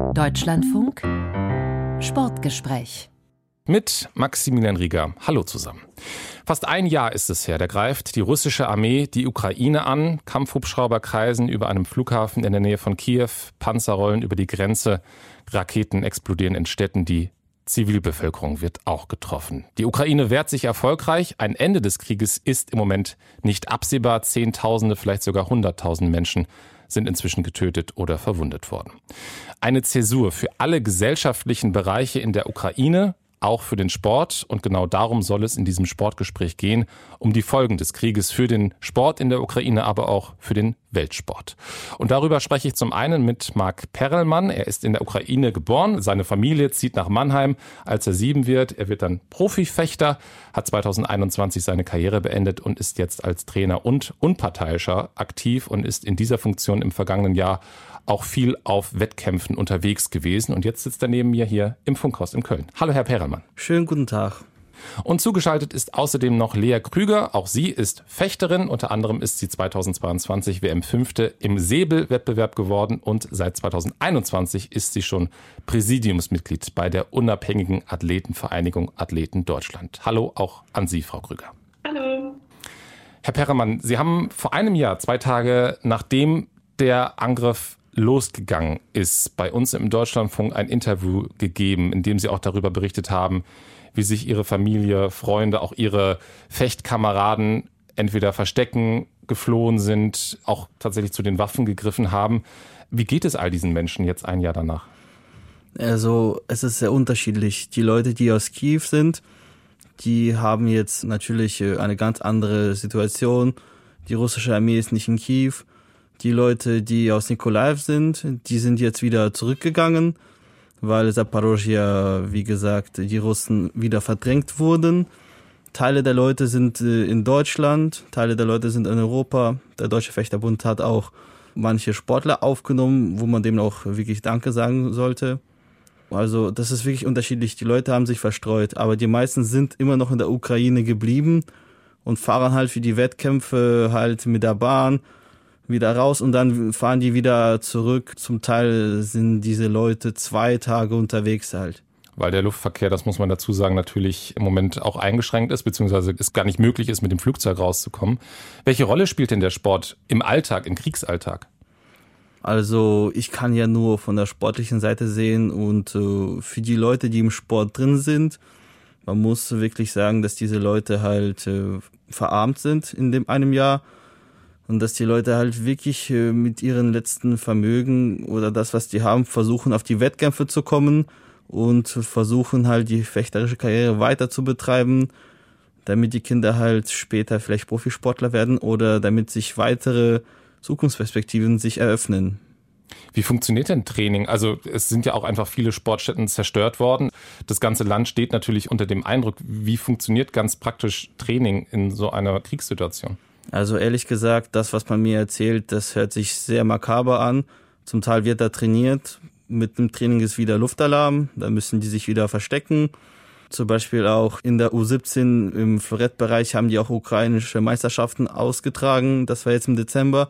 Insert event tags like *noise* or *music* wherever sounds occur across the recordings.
Deutschlandfunk Sportgespräch mit Maximilian Rieger. Hallo zusammen. Fast ein Jahr ist es her, da greift die russische Armee die Ukraine an. Kampfhubschrauber kreisen über einem Flughafen in der Nähe von Kiew, Panzer rollen über die Grenze, Raketen explodieren in Städten, die Zivilbevölkerung wird auch getroffen. Die Ukraine wehrt sich erfolgreich. Ein Ende des Krieges ist im Moment nicht absehbar. Zehntausende, vielleicht sogar hunderttausend Menschen sind inzwischen getötet oder verwundet worden. Eine Zäsur für alle gesellschaftlichen Bereiche in der Ukraine, auch für den Sport. Und genau darum soll es in diesem Sportgespräch gehen, um die Folgen des Krieges für den Sport in der Ukraine, aber auch für den Weltsport. Und darüber spreche ich zum einen mit Marc Perelmann. Er ist in der Ukraine geboren. Seine Familie zieht nach Mannheim, als er sieben wird. Er wird dann Profifechter, hat 2021 seine Karriere beendet und ist jetzt als Trainer und Unparteiischer aktiv und ist in dieser Funktion im vergangenen Jahr auch viel auf Wettkämpfen unterwegs gewesen. Und jetzt sitzt er neben mir hier im Funkhaus in Köln. Hallo, Herr Perelmann. Schönen guten Tag. Und zugeschaltet ist außerdem noch Lea Krüger. Auch sie ist Fechterin. Unter anderem ist sie 2022 WM-Fünfte im Säbelwettbewerb geworden und seit 2021 ist sie schon Präsidiumsmitglied bei der unabhängigen Athletenvereinigung Athleten Deutschland. Hallo auch an Sie, Frau Krüger. Hallo. Herr Perremann, Sie haben vor einem Jahr, zwei Tage nachdem der Angriff losgegangen ist, bei uns im Deutschlandfunk ein Interview gegeben, in dem Sie auch darüber berichtet haben, wie sich Ihre Familie, Freunde, auch Ihre Fechtkameraden entweder verstecken, geflohen sind, auch tatsächlich zu den Waffen gegriffen haben. Wie geht es all diesen Menschen jetzt ein Jahr danach? Also es ist sehr unterschiedlich. Die Leute, die aus Kiew sind, die haben jetzt natürlich äh, eine ganz andere Situation. Die russische Armee ist nicht in Kiew. Die Leute, die aus Nikolaev sind, die sind jetzt wieder zurückgegangen, weil Zaporozhia, wie gesagt, die Russen wieder verdrängt wurden. Teile der Leute sind äh, in Deutschland, Teile der Leute sind in Europa. Der Deutsche Fechterbund hat auch manche Sportler aufgenommen, wo man dem auch wirklich Danke sagen sollte. Also das ist wirklich unterschiedlich. Die Leute haben sich verstreut, aber die meisten sind immer noch in der Ukraine geblieben und fahren halt für die Wettkämpfe halt mit der Bahn wieder raus und dann fahren die wieder zurück. Zum Teil sind diese Leute zwei Tage unterwegs halt. Weil der Luftverkehr, das muss man dazu sagen, natürlich im Moment auch eingeschränkt ist, beziehungsweise es gar nicht möglich ist, mit dem Flugzeug rauszukommen. Welche Rolle spielt denn der Sport im Alltag, im Kriegsalltag? Also ich kann ja nur von der sportlichen Seite sehen und äh, für die Leute, die im Sport drin sind, man muss wirklich sagen, dass diese Leute halt äh, verarmt sind in dem einem Jahr und dass die Leute halt wirklich äh, mit ihren letzten Vermögen oder das, was die haben, versuchen auf die Wettkämpfe zu kommen und versuchen halt die fechterische Karriere weiter zu betreiben, damit die Kinder halt später vielleicht Profisportler werden oder damit sich weitere Zukunftsperspektiven sich eröffnen. Wie funktioniert denn Training? Also es sind ja auch einfach viele Sportstätten zerstört worden. Das ganze Land steht natürlich unter dem Eindruck. Wie funktioniert ganz praktisch Training in so einer Kriegssituation? Also ehrlich gesagt, das, was man mir erzählt, das hört sich sehr makaber an. Zum Teil wird da trainiert. Mit dem Training ist wieder Luftalarm. Da müssen die sich wieder verstecken. Zum Beispiel auch in der U17 im Florettbereich haben die auch ukrainische Meisterschaften ausgetragen. Das war jetzt im Dezember.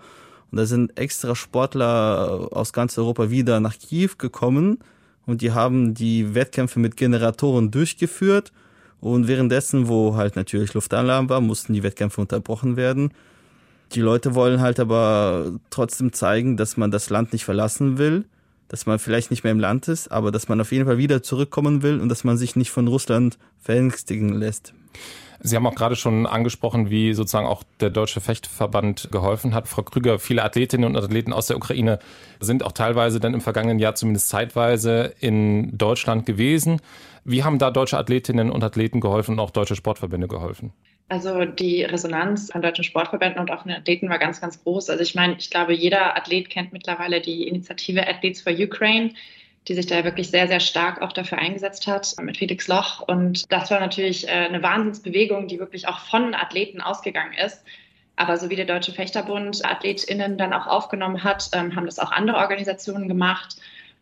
Und da sind extra Sportler aus ganz Europa wieder nach Kiew gekommen. Und die haben die Wettkämpfe mit Generatoren durchgeführt und währenddessen, wo halt natürlich Luftalarm war, mussten die Wettkämpfe unterbrochen werden. Die Leute wollen halt aber trotzdem zeigen, dass man das Land nicht verlassen will, dass man vielleicht nicht mehr im Land ist, aber dass man auf jeden Fall wieder zurückkommen will und dass man sich nicht von Russland verängstigen lässt. Sie haben auch gerade schon angesprochen, wie sozusagen auch der Deutsche Fechtverband geholfen hat. Frau Krüger, viele Athletinnen und Athleten aus der Ukraine sind auch teilweise dann im vergangenen Jahr zumindest zeitweise in Deutschland gewesen. Wie haben da deutsche Athletinnen und Athleten geholfen und auch deutsche Sportverbände geholfen? Also die Resonanz von deutschen Sportverbänden und auch den Athleten war ganz, ganz groß. Also ich meine, ich glaube, jeder Athlet kennt mittlerweile die Initiative Athletes for Ukraine die sich da wirklich sehr, sehr stark auch dafür eingesetzt hat mit Felix Loch. Und das war natürlich äh, eine Wahnsinnsbewegung, die wirklich auch von Athleten ausgegangen ist. Aber so wie der Deutsche Fechterbund AthletInnen dann auch aufgenommen hat, ähm, haben das auch andere Organisationen gemacht,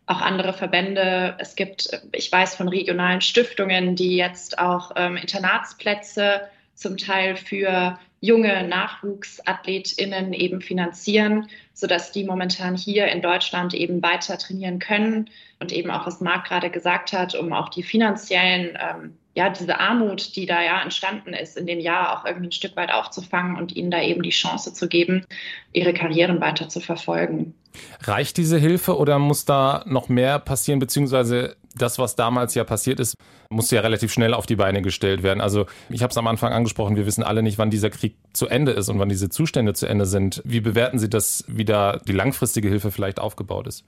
auch andere Verbände. Es gibt, ich weiß von regionalen Stiftungen, die jetzt auch ähm, Internatsplätze zum Teil für junge NachwuchsathletInnen eben finanzieren, sodass die momentan hier in Deutschland eben weiter trainieren können und eben auch, was Marc gerade gesagt hat, um auch die finanziellen, ähm, ja, diese Armut, die da ja entstanden ist, in dem Jahr auch irgendwie ein Stück weit aufzufangen und ihnen da eben die Chance zu geben, ihre Karrieren weiter zu verfolgen. Reicht diese Hilfe oder muss da noch mehr passieren, beziehungsweise das, was damals ja passiert ist, musste ja relativ schnell auf die Beine gestellt werden. Also ich habe es am Anfang angesprochen, wir wissen alle nicht, wann dieser Krieg zu Ende ist und wann diese Zustände zu Ende sind. Wie bewerten Sie das, wie da die langfristige Hilfe vielleicht aufgebaut ist?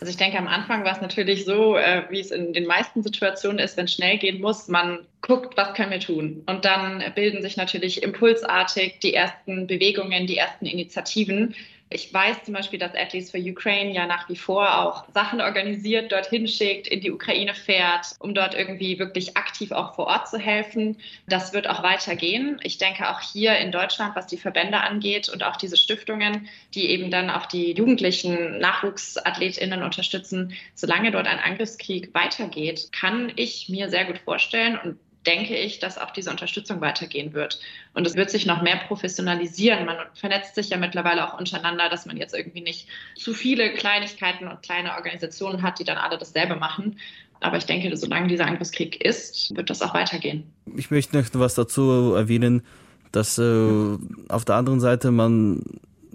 Also ich denke, am Anfang war es natürlich so, äh, wie es in den meisten Situationen ist, wenn es schnell gehen muss, man guckt, was können wir tun. Und dann bilden sich natürlich impulsartig die ersten Bewegungen, die ersten Initiativen, ich weiß zum Beispiel, dass Athletes for Ukraine ja nach wie vor auch Sachen organisiert, dorthin schickt, in die Ukraine fährt, um dort irgendwie wirklich aktiv auch vor Ort zu helfen. Das wird auch weitergehen. Ich denke auch hier in Deutschland, was die Verbände angeht und auch diese Stiftungen, die eben dann auch die jugendlichen NachwuchsathletInnen unterstützen, solange dort ein Angriffskrieg weitergeht, kann ich mir sehr gut vorstellen und denke ich, dass auch diese Unterstützung weitergehen wird. Und es wird sich noch mehr professionalisieren. Man vernetzt sich ja mittlerweile auch untereinander, dass man jetzt irgendwie nicht zu viele Kleinigkeiten und kleine Organisationen hat, die dann alle dasselbe machen. Aber ich denke, solange dieser Angriffskrieg ist, wird das auch weitergehen. Ich möchte noch was dazu erwähnen, dass äh, auf der anderen Seite man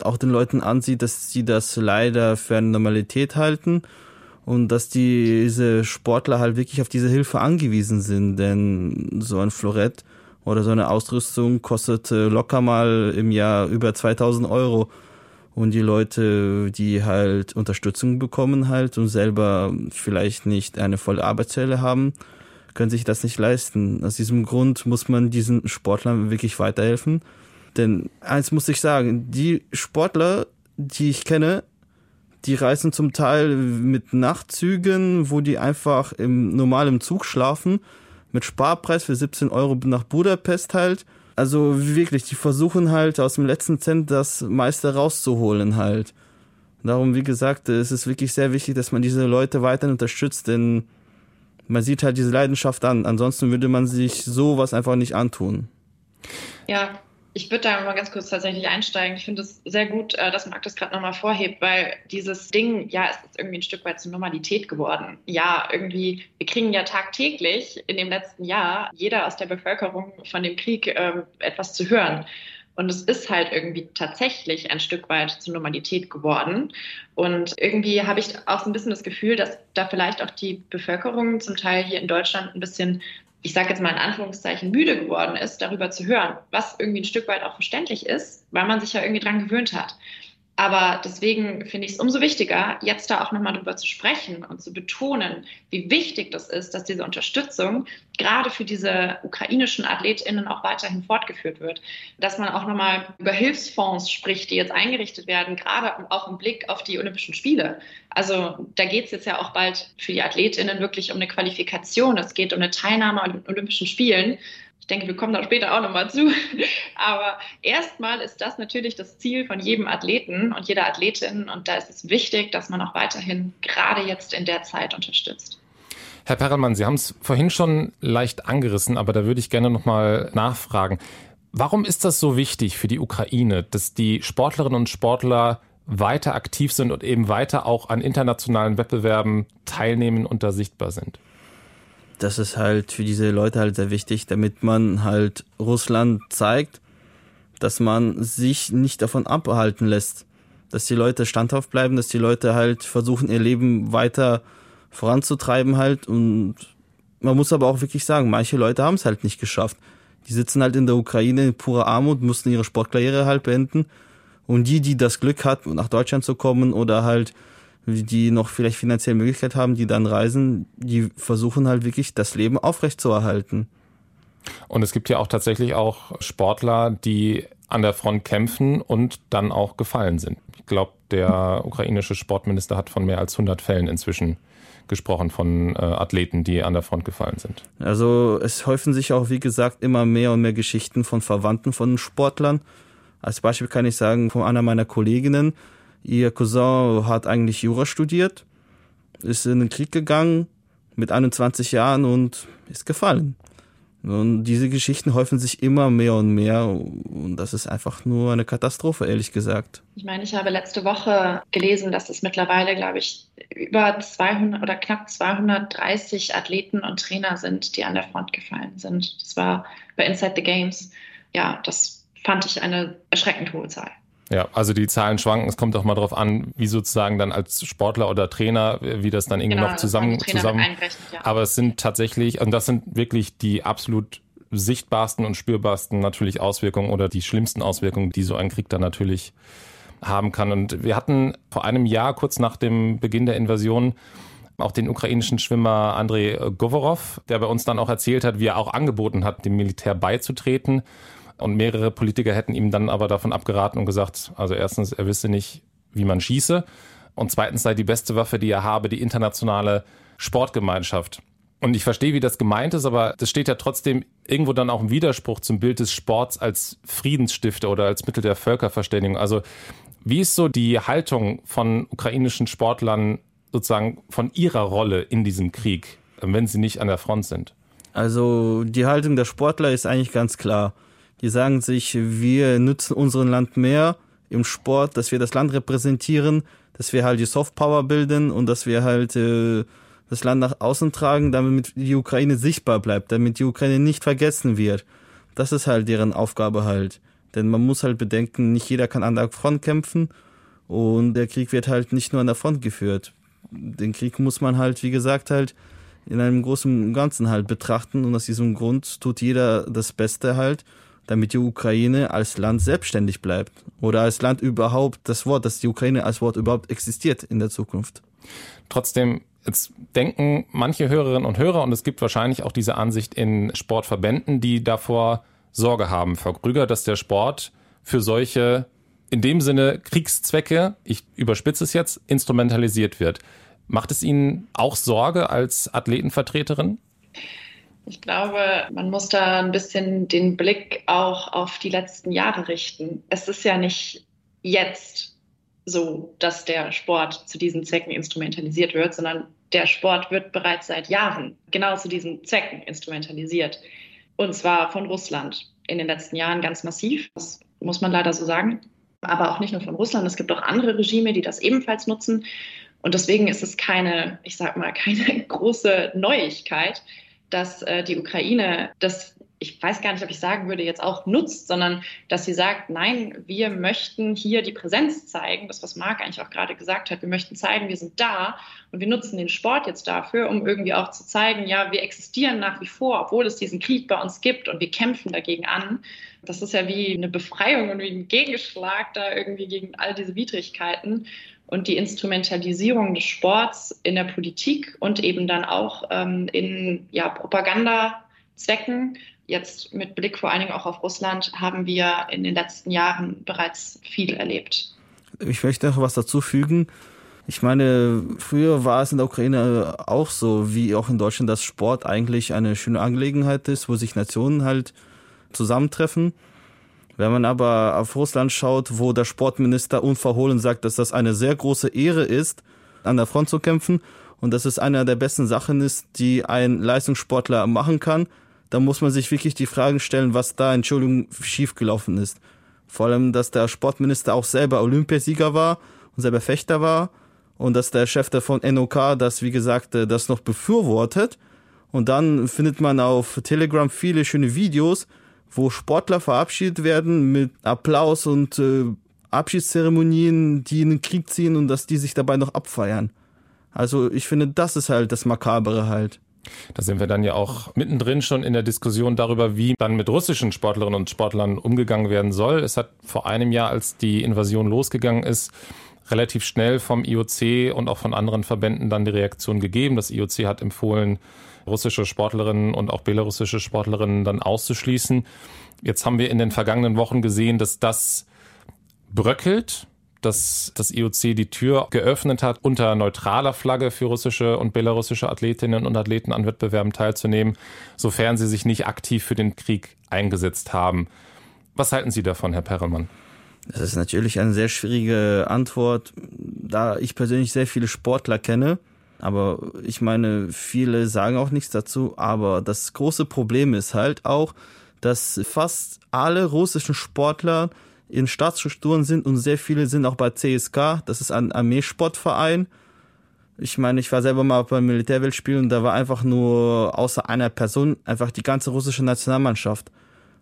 auch den Leuten ansieht, dass sie das leider für eine Normalität halten und dass diese Sportler halt wirklich auf diese Hilfe angewiesen sind, denn so ein Florett oder so eine Ausrüstung kostet locker mal im Jahr über 2000 Euro und die Leute, die halt Unterstützung bekommen halt und selber vielleicht nicht eine volle Arbeitsstelle haben, können sich das nicht leisten. Aus diesem Grund muss man diesen Sportlern wirklich weiterhelfen. Denn eins muss ich sagen, die Sportler, die ich kenne, die reisen zum Teil mit Nachtzügen, wo die einfach im normalen Zug schlafen, mit Sparpreis für 17 Euro nach Budapest halt. Also wirklich, die versuchen halt aus dem letzten Cent das meiste rauszuholen halt. Darum, wie gesagt, es ist wirklich sehr wichtig, dass man diese Leute weiterhin unterstützt, denn man sieht halt diese Leidenschaft an. Ansonsten würde man sich sowas einfach nicht antun. Ja, ich würde da mal ganz kurz tatsächlich einsteigen. Ich finde es sehr gut, äh, dass Marc das gerade nochmal vorhebt, weil dieses Ding, ja, ist jetzt irgendwie ein Stück weit zur Normalität geworden. Ja, irgendwie, wir kriegen ja tagtäglich in dem letzten Jahr jeder aus der Bevölkerung von dem Krieg äh, etwas zu hören. Und es ist halt irgendwie tatsächlich ein Stück weit zur Normalität geworden. Und irgendwie habe ich auch so ein bisschen das Gefühl, dass da vielleicht auch die Bevölkerung zum Teil hier in Deutschland ein bisschen ich sage jetzt mal in Anführungszeichen, müde geworden ist, darüber zu hören, was irgendwie ein Stück weit auch verständlich ist, weil man sich ja irgendwie dran gewöhnt hat. Aber deswegen finde ich es umso wichtiger, jetzt da auch nochmal drüber zu sprechen und zu betonen, wie wichtig das ist, dass diese Unterstützung gerade für diese ukrainischen AthletInnen auch weiterhin fortgeführt wird. Dass man auch nochmal über Hilfsfonds spricht, die jetzt eingerichtet werden, gerade auch im Blick auf die Olympischen Spiele. Also da geht es jetzt ja auch bald für die AthletInnen wirklich um eine Qualifikation. Es geht um eine Teilnahme an den Olympischen Spielen. Ich denke, wir kommen da später auch nochmal zu. *laughs* Aber erstmal ist das natürlich das Ziel von jedem Athleten und jeder Athletin. Und da ist es wichtig, dass man auch weiterhin gerade jetzt in der Zeit unterstützt. Herr Perelmann, Sie haben es vorhin schon leicht angerissen, aber da würde ich gerne nochmal nachfragen. Warum ist das so wichtig für die Ukraine, dass die Sportlerinnen und Sportler weiter aktiv sind und eben weiter auch an internationalen Wettbewerben teilnehmen und da sichtbar sind? Das ist halt für diese Leute halt sehr wichtig, damit man halt Russland zeigt, dass man sich nicht davon abhalten lässt, dass die Leute standhaft bleiben, dass die Leute halt versuchen, ihr Leben weiter voranzutreiben halt und man muss aber auch wirklich sagen, manche Leute haben es halt nicht geschafft. Die sitzen halt in der Ukraine in purer Armut, mussten ihre Sportkarriere halt beenden und die, die das Glück hatten, nach Deutschland zu kommen oder halt die noch vielleicht finanzielle Möglichkeit haben, die dann reisen, die versuchen halt wirklich das Leben aufrechtzuerhalten. Und es gibt ja auch tatsächlich auch Sportler, die an der Front kämpfen und dann auch gefallen sind. Ich glaube, der ukrainische Sportminister hat von mehr als 100 Fällen inzwischen gesprochen von äh, Athleten, die an der Front gefallen sind. Also es häufen sich auch, wie gesagt, immer mehr und mehr Geschichten von Verwandten von Sportlern. Als Beispiel kann ich sagen, von einer meiner Kolleginnen, Ihr Cousin hat eigentlich Jura studiert, ist in den Krieg gegangen mit 21 Jahren und ist gefallen. Und diese Geschichten häufen sich immer mehr und mehr und das ist einfach nur eine Katastrophe, ehrlich gesagt. Ich meine, ich habe letzte Woche gelesen, dass es mittlerweile, glaube ich, über 200 oder knapp 230 Athleten und Trainer sind, die an der Front gefallen sind. Das war bei Inside the Games. Ja, das fand ich eine erschreckend hohe Zahl. Ja, also die Zahlen schwanken. Es kommt auch mal darauf an, wie sozusagen dann als Sportler oder Trainer, wie das dann irgendwie genau, noch zusammen, zusammen. Ja. Aber es sind tatsächlich, und das sind wirklich die absolut sichtbarsten und spürbarsten natürlich Auswirkungen oder die schlimmsten Auswirkungen, die so ein Krieg dann natürlich haben kann. Und wir hatten vor einem Jahr, kurz nach dem Beginn der Invasion, auch den ukrainischen Schwimmer Andrei Govorov, der bei uns dann auch erzählt hat, wie er auch angeboten hat, dem Militär beizutreten und mehrere Politiker hätten ihm dann aber davon abgeraten und gesagt, also erstens, er wisse nicht, wie man schieße. Und zweitens sei die beste Waffe, die er habe, die internationale Sportgemeinschaft. Und ich verstehe, wie das gemeint ist, aber das steht ja trotzdem irgendwo dann auch im Widerspruch zum Bild des Sports als Friedensstifter oder als Mittel der Völkerverständigung. Also wie ist so die Haltung von ukrainischen Sportlern sozusagen von ihrer Rolle in diesem Krieg, wenn sie nicht an der Front sind? Also die Haltung der Sportler ist eigentlich ganz klar. Die sagen sich, wir nützen unseren Land mehr im Sport, dass wir das Land repräsentieren, dass wir halt die Softpower bilden und dass wir halt äh, das Land nach außen tragen, damit die Ukraine sichtbar bleibt, damit die Ukraine nicht vergessen wird. Das ist halt deren Aufgabe halt. Denn man muss halt bedenken, nicht jeder kann an der Front kämpfen und der Krieg wird halt nicht nur an der Front geführt. Den Krieg muss man halt, wie gesagt, halt in einem großen Ganzen halt betrachten und aus diesem Grund tut jeder das Beste halt damit die Ukraine als Land selbstständig bleibt oder als Land überhaupt das Wort, dass die Ukraine als Wort überhaupt existiert in der Zukunft. Trotzdem Jetzt denken manche Hörerinnen und Hörer, und es gibt wahrscheinlich auch diese Ansicht in Sportverbänden, die davor Sorge haben, Frau Krüger, dass der Sport für solche in dem Sinne Kriegszwecke, ich überspitze es jetzt, instrumentalisiert wird. Macht es Ihnen auch Sorge als Athletenvertreterin? Ich glaube, man muss da ein bisschen den Blick auch auf die letzten Jahre richten. Es ist ja nicht jetzt so, dass der Sport zu diesen Zwecken instrumentalisiert wird, sondern der Sport wird bereits seit Jahren genau zu diesen Zwecken instrumentalisiert. Und zwar von Russland in den letzten Jahren ganz massiv. Das muss man leider so sagen. Aber auch nicht nur von Russland. Es gibt auch andere Regime, die das ebenfalls nutzen. Und deswegen ist es keine, ich sag mal, keine *laughs* große Neuigkeit, dass äh, die Ukraine das, ich weiß gar nicht, ob ich sagen würde, jetzt auch nutzt, sondern dass sie sagt, nein, wir möchten hier die Präsenz zeigen, das, was Marc eigentlich auch gerade gesagt hat, wir möchten zeigen, wir sind da und wir nutzen den Sport jetzt dafür, um irgendwie auch zu zeigen, ja, wir existieren nach wie vor, obwohl es diesen Krieg bei uns gibt und wir kämpfen dagegen an. Das ist ja wie eine Befreiung und wie ein Gegenschlag da irgendwie gegen all diese Widrigkeiten und die Instrumentalisierung des Sports in der Politik und eben dann auch ähm, in ja, Propagandazwecken. Jetzt mit Blick vor allen Dingen auch auf Russland haben wir in den letzten Jahren bereits viel erlebt. Ich möchte noch was dazu fügen. Ich meine, früher war es in der Ukraine auch so, wie auch in Deutschland, dass Sport eigentlich eine schöne Angelegenheit ist, wo sich Nationen halt zusammentreffen. Wenn man aber auf Russland schaut, wo der Sportminister unverhohlen sagt, dass das eine sehr große Ehre ist, an der Front zu kämpfen und dass es einer der besten Sachen ist, die ein Leistungssportler machen kann, dann muss man sich wirklich die Fragen stellen, was da, Entschuldigung, schiefgelaufen ist. Vor allem, dass der Sportminister auch selber Olympiasieger war und selber Fechter war und dass der Chef von NOK das, wie gesagt, äh, das noch befürwortet. Und dann findet man auf Telegram viele schöne Videos, wo Sportler verabschiedet werden mit Applaus und äh, Abschiedszeremonien, die in den Krieg ziehen und dass die sich dabei noch abfeiern. Also ich finde, das ist halt das Makabere halt. Da sind wir dann ja auch mittendrin schon in der Diskussion darüber, wie dann mit russischen Sportlerinnen und Sportlern umgegangen werden soll. Es hat vor einem Jahr, als die Invasion losgegangen ist, relativ schnell vom IOC und auch von anderen Verbänden dann die Reaktion gegeben. Das IOC hat empfohlen, russische Sportlerinnen und auch belarussische Sportlerinnen dann auszuschließen. Jetzt haben wir in den vergangenen Wochen gesehen, dass das bröckelt, dass das IOC die Tür geöffnet hat, unter neutraler Flagge für russische und belarussische Athletinnen und Athleten an Wettbewerben teilzunehmen, sofern sie sich nicht aktiv für den Krieg eingesetzt haben. Was halten Sie davon, Herr Perelmann? Das ist natürlich eine sehr schwierige Antwort, da ich persönlich sehr viele Sportler kenne Aber ich meine, viele sagen auch nichts dazu. Aber das große Problem ist halt auch, dass fast alle russischen Sportler in Staatsstrukturen sind und sehr viele sind auch bei CSK. Das ist ein Armeesportverein. Ich meine, ich war selber mal beim Militärweltspiel und da war einfach nur außer einer Person einfach die ganze russische Nationalmannschaft.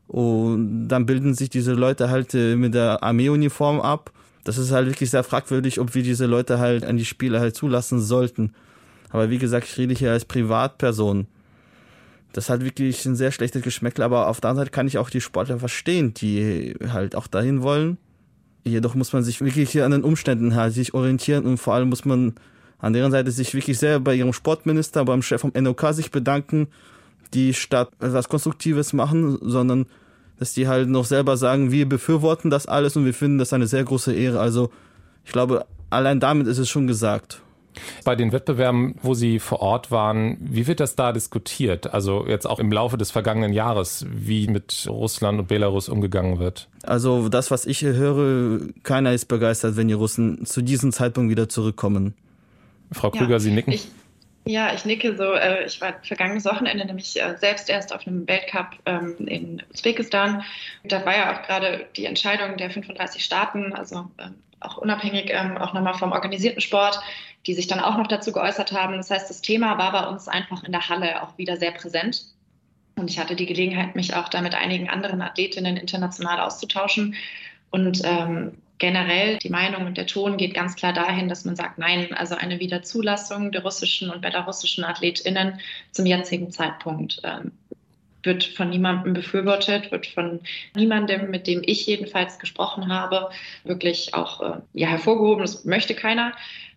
Und dann bilden sich diese Leute halt äh, mit der Armeeuniform ab. Das ist halt wirklich sehr fragwürdig, ob wir diese Leute halt an die Spiele halt zulassen sollten. Aber wie gesagt, ich rede hier als Privatperson. Das hat wirklich ein sehr schlechtes Geschmäckle, aber auf der anderen Seite kann ich auch die Sportler verstehen, die halt auch dahin wollen. Jedoch muss man sich wirklich hier an den Umständen halt sich orientieren und vor allem muss man an deren Seite sich wirklich sehr bei ihrem Sportminister, beim Chef vom NOK sich bedanken, die statt etwas Konstruktives machen, sondern dass die halt noch selber sagen, wir befürworten das alles und wir finden das eine sehr große Ehre. Also ich glaube, allein damit ist es schon gesagt. Bei den Wettbewerben, wo Sie vor Ort waren, wie wird das da diskutiert? Also jetzt auch im Laufe des vergangenen Jahres, wie mit Russland und Belarus umgegangen wird? Also das, was ich höre, keiner ist begeistert, wenn die Russen zu diesem Zeitpunkt wieder zurückkommen. Frau Krüger, ja, Sie nicken? Ich, ja, ich nicke so. Äh, ich war vergangenes Wochenende nämlich äh, selbst erst auf einem Weltcup ähm, in Usbekistan. Da war ja auch gerade die Entscheidung der 35 Staaten, also ähm, auch unabhängig ähm, auch nochmal vom organisierten Sport, die sich dann auch noch dazu geäußert haben. Das heißt, das Thema war bei uns einfach in der Halle auch wieder sehr präsent. Und ich hatte die Gelegenheit, mich auch da mit einigen anderen Athletinnen international auszutauschen. Und ähm, generell die Meinung und der Ton geht ganz klar dahin, dass man sagt, nein, also eine Wiederzulassung der russischen und belarussischen AthletInnen zum jetzigen Zeitpunkt ähm, wird von niemandem befürwortet, wird von niemandem, mit dem ich jedenfalls gesprochen habe, wirklich auch äh, ja, hervorgehoben. Das möchte keiner.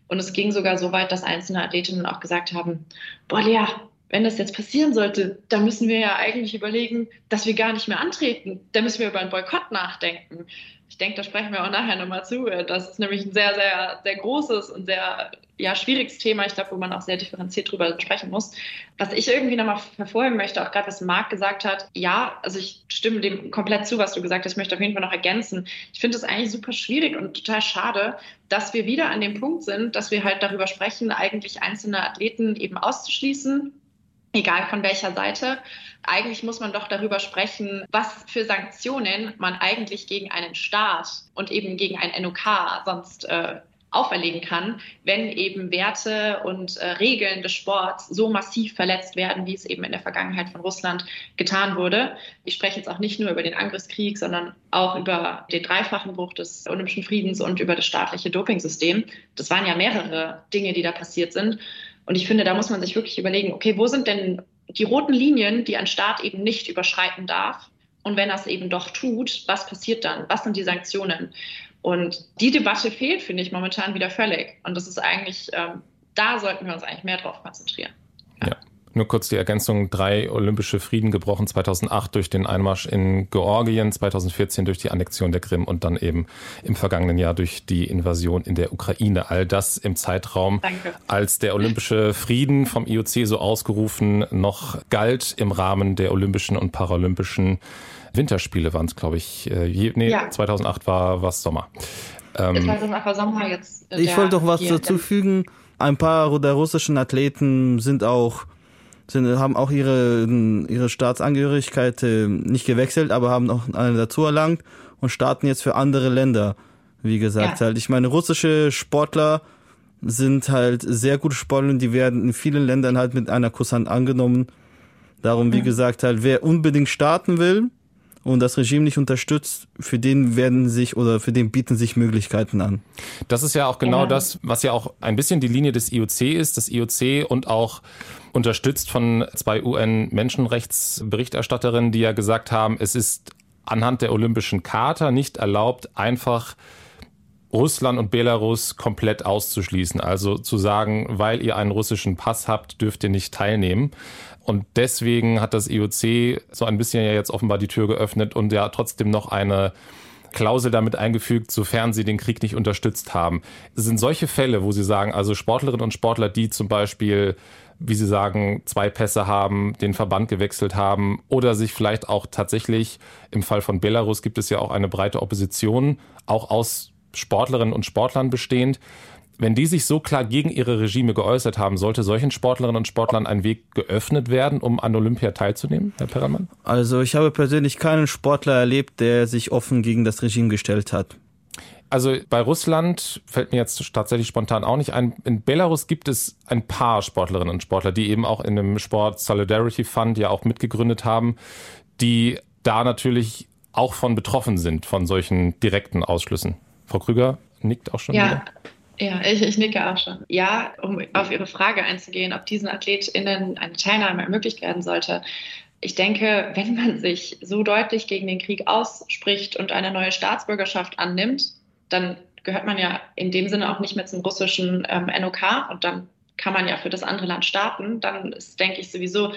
Und es ging sogar so weit, dass einzelne Athletinnen auch gesagt haben, boah, Lea, wenn das jetzt passieren sollte, dann müssen wir ja eigentlich überlegen, dass wir gar nicht mehr antreten. Da müssen wir über einen Boykott nachdenken ich denke, da sprechen wir auch nachher nochmal zu. Das ist nämlich ein sehr, sehr, sehr großes und sehr ja, schwieriges Thema, ich glaube, wo man auch sehr differenziert drüber sprechen muss. Was ich irgendwie nochmal verfolgen möchte, auch gerade was Marc gesagt hat, ja, also ich stimme dem komplett zu, was du gesagt hast, ich möchte auf jeden Fall noch ergänzen. Ich finde es eigentlich super schwierig und total schade, dass wir wieder an dem Punkt sind, dass wir halt darüber sprechen, eigentlich einzelne Athleten eben auszuschließen egal von welcher Seite. Eigentlich muss man doch darüber sprechen, was für Sanktionen man eigentlich gegen einen Staat und eben gegen ein NOK sonst äh, auferlegen kann, wenn eben Werte und äh, Regeln des Sports so massiv verletzt werden, wie es eben in der Vergangenheit von Russland getan wurde. Ich spreche jetzt auch nicht nur über den Angriffskrieg, sondern auch über den dreifachen Bruch des Olympischen Friedens und über das staatliche Dopingsystem. Das waren ja mehrere Dinge, die da passiert sind. Und ich finde, da muss man sich wirklich überlegen, okay, wo sind denn die roten Linien, die ein Staat eben nicht überschreiten darf? Und wenn es eben doch tut, was passiert dann? Was sind die Sanktionen? Und die Debatte fehlt, finde ich, momentan wieder völlig. Und das ist eigentlich, ähm, da sollten wir uns eigentlich mehr drauf konzentrieren. Nur kurz die Ergänzung, drei olympische Frieden gebrochen, 2008 durch den Einmarsch in Georgien, 2014 durch die Annexion der Krim und dann eben im vergangenen Jahr durch die Invasion in der Ukraine. All das im Zeitraum, Danke. als der olympische Frieden vom IOC so ausgerufen noch galt im Rahmen der olympischen und paralympischen Winterspiele waren es, glaube ich. Äh, nee, ja. 2008 war was Sommer. Ähm, 2008 war Sommer jetzt. Ich wollte doch was dazu fügen. Ein paar der russischen Athleten sind auch sind, haben auch ihre, ihre Staatsangehörigkeit äh, nicht gewechselt, aber haben auch eine dazu erlangt und starten jetzt für andere Länder. Wie gesagt, ja. halt, ich meine, russische Sportler sind halt sehr gute Sportler und die werden in vielen Ländern halt mit einer Kusshand angenommen. Darum, wie mhm. gesagt, halt, wer unbedingt starten will und das Regime nicht unterstützt, für den werden sich oder für den bieten sich Möglichkeiten an. Das ist ja auch genau ja. das, was ja auch ein bisschen die Linie des IOC ist. Das IOC und auch unterstützt von zwei UN-Menschenrechtsberichterstatterinnen, die ja gesagt haben, es ist anhand der Olympischen Charta nicht erlaubt, einfach Russland und Belarus komplett auszuschließen. Also zu sagen, weil ihr einen russischen Pass habt, dürft ihr nicht teilnehmen. Und deswegen hat das IOC so ein bisschen ja jetzt offenbar die Tür geöffnet und ja trotzdem noch eine Klausel damit eingefügt, sofern sie den Krieg nicht unterstützt haben. Es sind solche Fälle, wo sie sagen, also Sportlerinnen und Sportler, die zum Beispiel wie Sie sagen, zwei Pässe haben, den Verband gewechselt haben oder sich vielleicht auch tatsächlich, im Fall von Belarus gibt es ja auch eine breite Opposition, auch aus Sportlerinnen und Sportlern bestehend. Wenn die sich so klar gegen ihre Regime geäußert haben, sollte solchen Sportlerinnen und Sportlern ein Weg geöffnet werden, um an Olympia teilzunehmen, Herr Perelmann? Also ich habe persönlich keinen Sportler erlebt, der sich offen gegen das Regime gestellt hat. Also bei Russland fällt mir jetzt tatsächlich spontan auch nicht ein. In Belarus gibt es ein paar Sportlerinnen und Sportler, die eben auch in dem Sport Solidarity Fund ja auch mitgegründet haben, die da natürlich auch von betroffen sind, von solchen direkten Ausschlüssen. Frau Krüger nickt auch schon. Ja, wieder. Ja, ich, ich nicke auch schon. Ja, um auf Ihre Frage einzugehen, ob diesen AthletInnen eine Teilnahme ermöglicht werden sollte. Ich denke, wenn man sich so deutlich gegen den Krieg ausspricht und eine neue Staatsbürgerschaft annimmt, dann gehört man ja in dem Sinne auch nicht mehr zum russischen ähm, NOK und dann kann man ja für das andere Land starten. Dann ist, denke ich, sowieso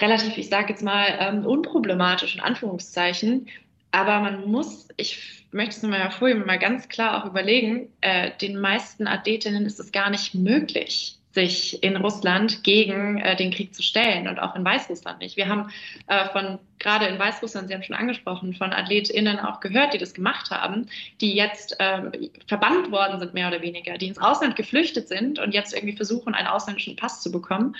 relativ, ich sage jetzt mal, ähm, unproblematisch in Anführungszeichen. Aber man muss, ich möchte es nur mal hervorheben, mal ganz klar auch überlegen, äh, den meisten Athletinnen ist es gar nicht möglich, sich in Russland gegen äh, den Krieg zu stellen und auch in Weißrussland nicht. Wir haben äh, von, gerade in Weißrussland, Sie haben schon angesprochen, von AthletInnen auch gehört, die das gemacht haben, die jetzt äh, verbannt worden sind, mehr oder weniger, die ins Ausland geflüchtet sind und jetzt irgendwie versuchen, einen ausländischen Pass zu bekommen.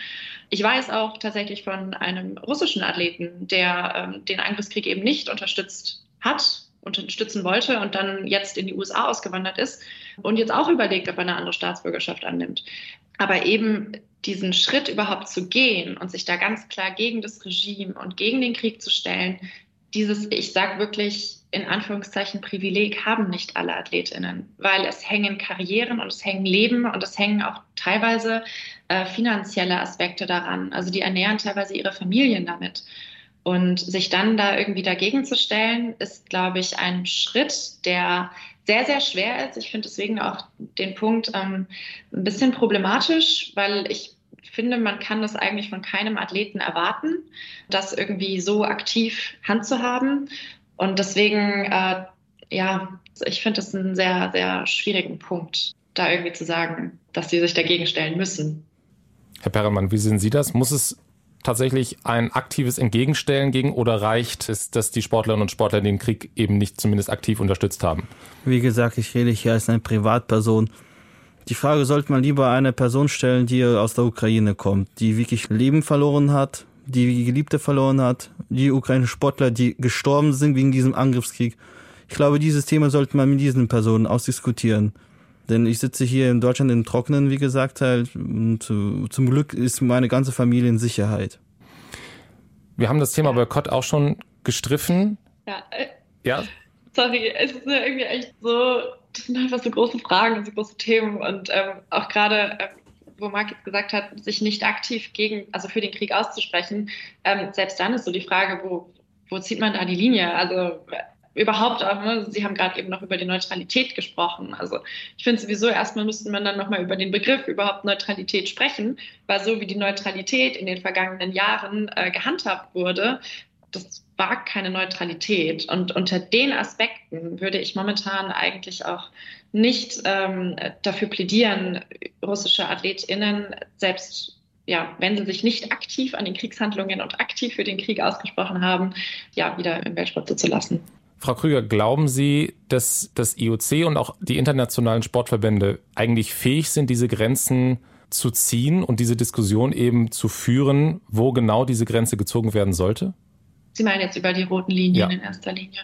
Ich weiß auch tatsächlich von einem russischen Athleten, der ähm, den Angriffskrieg eben nicht unterstützt hat, unterstützen wollte und dann jetzt in die USA ausgewandert ist und jetzt auch überlegt, ob er eine andere Staatsbürgerschaft annimmt. Aber eben diesen Schritt überhaupt zu gehen und sich da ganz klar gegen das Regime und gegen den Krieg zu stellen, dieses, ich sage wirklich in Anführungszeichen, Privileg haben nicht alle Athletinnen, weil es hängen Karrieren und es hängen Leben und es hängen auch teilweise äh, finanzielle Aspekte daran. Also die ernähren teilweise ihre Familien damit. Und sich dann da irgendwie dagegen zu stellen, ist, glaube ich, ein Schritt, der sehr, sehr schwer ist. Ich finde deswegen auch den Punkt ähm, ein bisschen problematisch, weil ich finde, man kann das eigentlich von keinem Athleten erwarten, das irgendwie so aktiv handzuhaben. Und deswegen, äh, ja, ich finde es einen sehr, sehr schwierigen Punkt, da irgendwie zu sagen, dass sie sich dagegen stellen müssen. Herr Perelmann, wie sehen Sie das? Muss es tatsächlich ein aktives Entgegenstellen gegen oder reicht es, dass die Sportlerinnen und Sportler den Krieg eben nicht zumindest aktiv unterstützt haben? Wie gesagt, ich rede hier als eine Privatperson. Die Frage sollte man lieber einer Person stellen, die aus der Ukraine kommt, die wirklich Leben verloren hat, die Geliebte verloren hat, die ukrainischen Sportler, die gestorben sind wegen diesem Angriffskrieg. Ich glaube, dieses Thema sollte man mit diesen Personen ausdiskutieren. Denn ich sitze hier in Deutschland im Trockenen, wie gesagt, halt, und äh, zum Glück ist meine ganze Familie in Sicherheit. Wir haben das Thema Boykott auch schon gestriffen. Ja. Äh, ja. Sorry, es ist irgendwie echt so, das sind einfach so große Fragen und so große Themen und ähm, auch gerade, äh, wo Marc jetzt gesagt hat, sich nicht aktiv gegen, also für den Krieg auszusprechen, ähm, selbst dann ist so die Frage, wo, wo zieht man da die Linie? Also überhaupt ne, Sie haben gerade eben noch über die Neutralität gesprochen. Also ich finde sowieso, erstmal müsste man dann nochmal über den Begriff überhaupt Neutralität sprechen, weil so wie die Neutralität in den vergangenen Jahren äh, gehandhabt wurde, das war keine Neutralität. Und unter den Aspekten würde ich momentan eigentlich auch nicht ähm, dafür plädieren, russische AthletInnen selbst ja, wenn sie sich nicht aktiv an den Kriegshandlungen und aktiv für den Krieg ausgesprochen haben, ja, wieder im Weltsport zuzulassen. Frau Krüger, glauben Sie, dass das IOC und auch die internationalen Sportverbände eigentlich fähig sind, diese Grenzen zu ziehen und diese Diskussion eben zu führen, wo genau diese Grenze gezogen werden sollte? Sie meinen jetzt über die roten Linien ja. in erster Linie.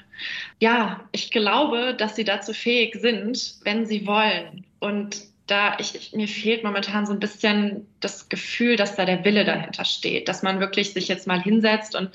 Ja, ich glaube, dass sie dazu fähig sind, wenn sie wollen. Und da ich, ich, mir fehlt momentan so ein bisschen das Gefühl, dass da der Wille dahinter steht, dass man wirklich sich jetzt mal hinsetzt und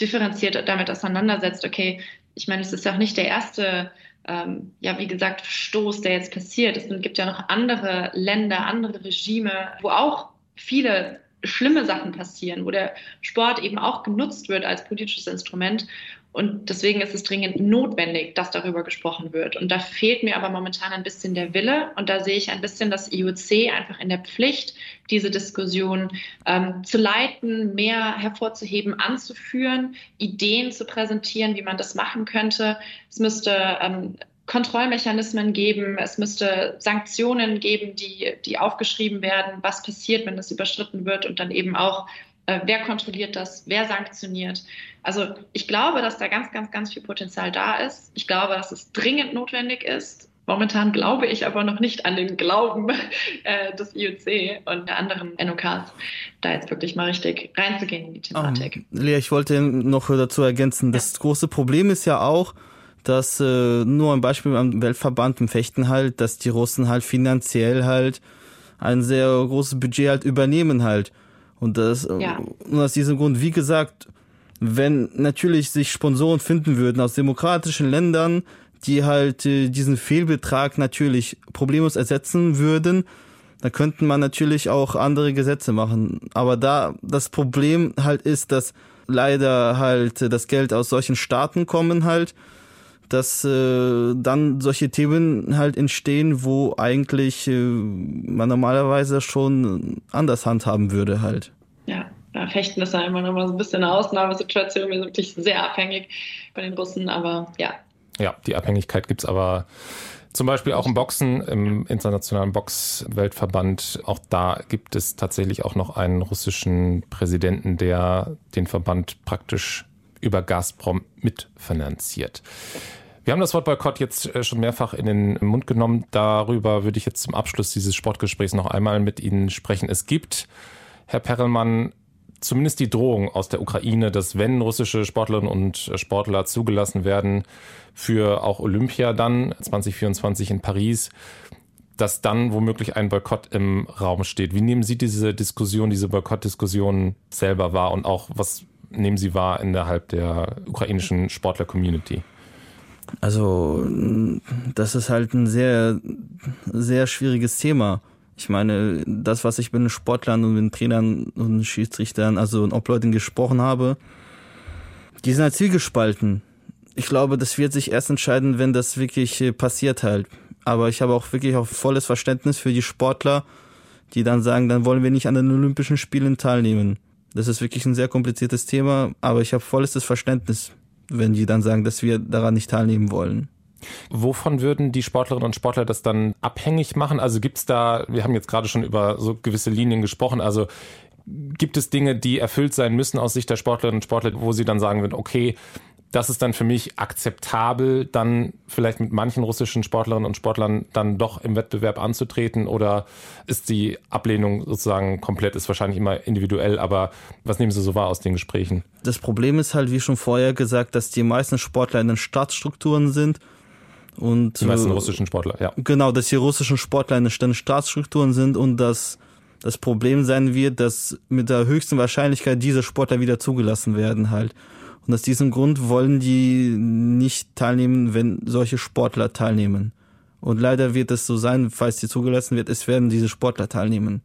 differenziert damit auseinandersetzt, okay, ich meine, es ist ja auch nicht der erste, ähm, ja, wie gesagt, Stoß, der jetzt passiert. Es gibt ja noch andere Länder, andere Regime, wo auch viele schlimme Sachen passieren, wo der Sport eben auch genutzt wird als politisches Instrument. Und deswegen ist es dringend notwendig, dass darüber gesprochen wird. Und da fehlt mir aber momentan ein bisschen der Wille. Und da sehe ich ein bisschen das IOC einfach in der Pflicht, diese Diskussion ähm, zu leiten, mehr hervorzuheben, anzuführen, Ideen zu präsentieren, wie man das machen könnte. Es müsste ähm, Kontrollmechanismen geben, es müsste Sanktionen geben, die, die aufgeschrieben werden, was passiert, wenn das überschritten wird und dann eben auch äh, wer kontrolliert das? Wer sanktioniert? Also ich glaube, dass da ganz, ganz, ganz viel Potenzial da ist. Ich glaube, dass es dringend notwendig ist. Momentan glaube ich aber noch nicht an den Glauben *laughs* äh, des IOC und der anderen NOKs, da jetzt wirklich mal richtig reinzugehen in die Thematik. Um, Lea, ich wollte noch dazu ergänzen, das große Problem ist ja auch, dass äh, nur ein Beispiel am Weltverband im Fechten halt, dass die Russen halt finanziell halt ein sehr großes Budget halt übernehmen halt. Und das ja. und aus diesem Grund, wie gesagt, wenn natürlich sich Sponsoren finden würden aus demokratischen Ländern, die halt äh, diesen Fehlbetrag natürlich problemlos ersetzen würden, dann könnten man natürlich auch andere Gesetze machen. Aber da das Problem halt ist, dass leider halt das Geld aus solchen Staaten kommen halt, dass äh, dann solche Themen halt entstehen, wo eigentlich äh, man normalerweise schon anders handhaben würde halt. Ja, ja, Fechten ist ja immer noch mal so ein bisschen eine Ausnahmesituation. Wir sind wirklich sehr abhängig bei den Russen, aber ja, ja, die Abhängigkeit gibt es aber zum Beispiel auch im Boxen, im Internationalen Boxweltverband. Auch da gibt es tatsächlich auch noch einen russischen Präsidenten, der den Verband praktisch über Gazprom mitfinanziert. Wir haben das Wort Boykott jetzt äh, schon mehrfach in den Mund genommen. Darüber würde ich jetzt zum Abschluss dieses Sportgesprächs noch einmal mit Ihnen sprechen. Es gibt, Herr Perelmann, zumindest die Drohung aus der Ukraine, dass wenn russische Sportlerinnen und Sportler zugelassen werden für auch Olympia dann 2024 in Paris, dass dann womöglich ein Boykott im Raum steht. Wie nehmen Sie diese Diskussion, diese Boykottdiskussion selber wahr und auch was nehmen Sie wahr innerhalb der ukrainischen Sportler-Community? Also, das ist halt ein sehr, sehr schwieriges Thema. Ich meine, das, was ich mit Sportlern und mit Trainern und Schiedsrichtern, also Obleuten gesprochen habe, die sind halt zielgespalten. Ich glaube, das wird sich erst entscheiden, wenn das wirklich äh, passiert halt. Aber ich habe auch wirklich auch volles Verständnis für die Sportler, die dann sagen, dann wollen wir nicht an den Olympischen Spielen teilnehmen. Das ist wirklich ein sehr kompliziertes Thema, aber ich habe volles Verständnis, wenn die dann sagen, dass wir daran nicht teilnehmen wollen. Wovon würden die Sportlerinnen und Sportler das dann abhängig machen? Also gibt es da, wir haben jetzt gerade schon über so gewisse Linien gesprochen, also gibt es Dinge, die erfüllt sein müssen aus Sicht der Sportlerinnen und Sportler, wo sie dann sagen würden, okay, das ist dann für mich akzeptabel, dann vielleicht mit manchen russischen Sportlerinnen und Sportlern dann doch im Wettbewerb anzutreten oder ist die Ablehnung sozusagen komplett, ist wahrscheinlich immer individuell, aber was nehmen Sie so wahr aus den Gesprächen? Das Problem ist halt, wie schon vorher gesagt, dass die meisten Sportler in den Staatsstrukturen sind und, die meisten äh, russischen Sportler, ja. Genau, dass die russischen Sportler in den Staatsstrukturen sind und dass das Problem sein wird, dass mit der höchsten Wahrscheinlichkeit diese Sportler wieder zugelassen werden halt. Und aus diesem Grund wollen die nicht teilnehmen, wenn solche Sportler teilnehmen. Und leider wird es so sein, falls die zugelassen wird, es werden diese Sportler teilnehmen.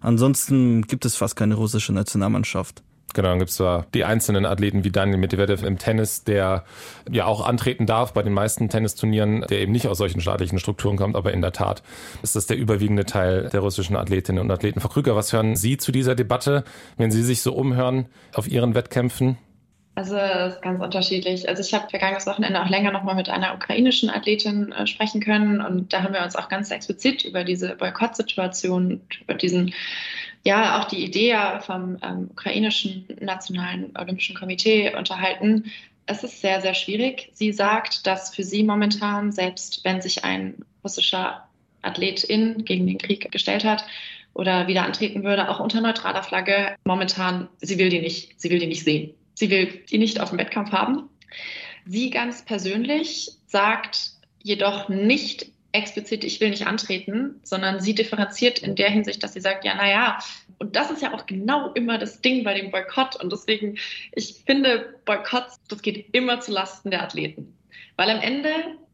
Ansonsten gibt es fast keine russische Nationalmannschaft. Genau, dann gibt es zwar die einzelnen Athleten wie Daniel Medvedev im Tennis, der ja auch antreten darf bei den meisten Tennisturnieren, der eben nicht aus solchen staatlichen Strukturen kommt, aber in der Tat ist das der überwiegende Teil der russischen Athletinnen und Athleten. Frau Krüger, was hören Sie zu dieser Debatte, wenn Sie sich so umhören auf Ihren Wettkämpfen? Also es ist ganz unterschiedlich. Also ich habe vergangenes Wochenende auch länger nochmal mit einer ukrainischen Athletin äh, sprechen können und da haben wir uns auch ganz explizit über diese Boykottsituation, über diesen ja auch die Idee vom ähm, ukrainischen Nationalen Olympischen Komitee unterhalten. Es ist sehr, sehr schwierig. Sie sagt, dass für sie momentan, selbst wenn sich ein russischer Athletin gegen den Krieg gestellt hat oder wieder antreten würde, auch unter neutraler Flagge, momentan, sie will die nicht, sie will die nicht sehen. Sie will die nicht auf dem Wettkampf haben. Sie ganz persönlich sagt jedoch nicht explizit, ich will nicht antreten, sondern sie differenziert in der Hinsicht, dass sie sagt, ja, naja, und das ist ja auch genau immer das Ding bei dem Boykott. Und deswegen, ich finde, Boykotts, das geht immer zu Lasten der Athleten. Weil am Ende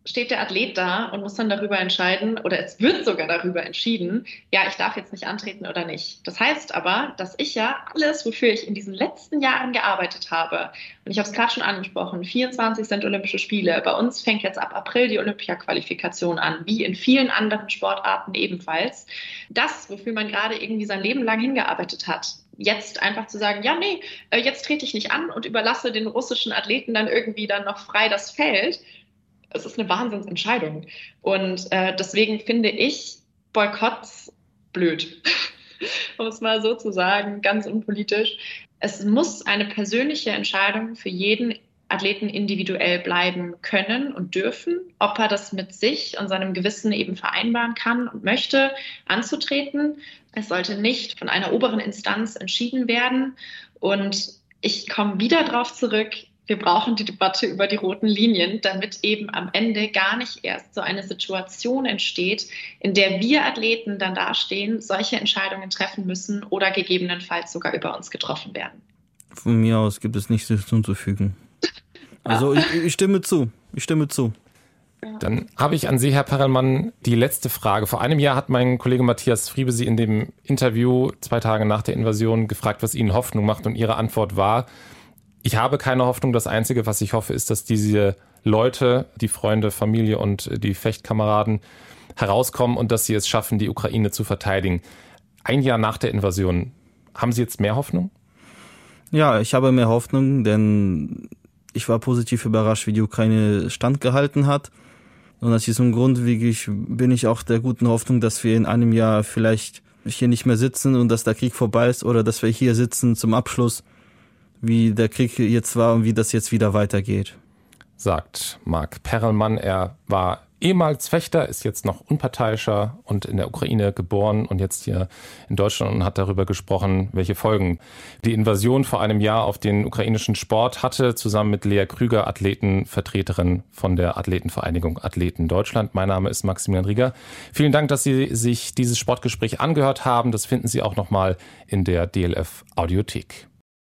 steht der Athlet da und muss dann darüber entscheiden, oder es wird sogar darüber entschieden, ja, ich darf jetzt nicht antreten oder nicht. Das heißt aber, dass ich ja alles, wofür ich in diesen letzten Jahren gearbeitet habe, und ich habe es gerade schon angesprochen, 24 sind Olympische Spiele, bei uns fängt jetzt ab April die Olympia-Qualifikation an, wie in vielen anderen Sportarten ebenfalls. Das, wofür man gerade irgendwie sein Leben lang hingearbeitet hat, jetzt einfach zu sagen, ja, nee, äh, jetzt trete ich nicht an und überlasse den russischen Athleten dann irgendwie dann noch frei das Feld, es ist eine Wahnsinnsentscheidung. Und äh, deswegen finde ich Boykotts blöd. *laughs* um es mal so zu sagen, ganz unpolitisch. Es muss eine persönliche Entscheidung für jeden Athleten individuell bleiben können und dürfen, ob er das mit sich und seinem Gewissen eben vereinbaren kann und möchte, anzutreten. Es sollte nicht von einer oberen Instanz entschieden werden. Und ich komme wieder darauf zurück, wir brauchen die Debatte über die roten Linien, damit eben am Ende gar nicht erst so eine Situation entsteht, in der wir Athleten dann dastehen, solche Entscheidungen treffen müssen oder gegebenenfalls sogar über uns getroffen werden. Von mir aus gibt es nichts hinzuzufügen. *laughs* Also ich, ich stimme zu. Ich stimme zu. Dann habe ich an Sie, Herr Perelmann, die letzte Frage. Vor einem Jahr hat mein Kollege Matthias Friebe Sie in dem Interview zwei Tage nach der Invasion gefragt, was Ihnen Hoffnung macht. Und Ihre Antwort war, ich habe keine Hoffnung. Das Einzige, was ich hoffe, ist, dass diese Leute, die Freunde, Familie und die Fechtkameraden herauskommen und dass sie es schaffen, die Ukraine zu verteidigen. Ein Jahr nach der Invasion, haben Sie jetzt mehr Hoffnung? Ja, ich habe mehr Hoffnung, denn ich war positiv überrascht, wie die Ukraine standgehalten hat. Und aus diesem Grund wirklich bin ich auch der guten Hoffnung, dass wir in einem Jahr vielleicht hier nicht mehr sitzen und dass der Krieg vorbei ist oder dass wir hier sitzen zum Abschluss, wie der Krieg jetzt war und wie das jetzt wieder weitergeht. Sagt Marc Perelmann. Er war ehemals Fechter, ist jetzt noch unparteiischer und in der Ukraine geboren und jetzt hier in Deutschland und hat darüber gesprochen, welche Folgen die Invasion vor einem Jahr auf den ukrainischen Sport hatte, zusammen mit Lea Krüger, Athletenvertreterin von der Athletenvereinigung Athleten Deutschland. Mein Name ist Maximilian Rieger. Vielen Dank, dass Sie sich dieses Sportgespräch angehört haben. Das finden Sie auch nochmal in der DLF Audiothek.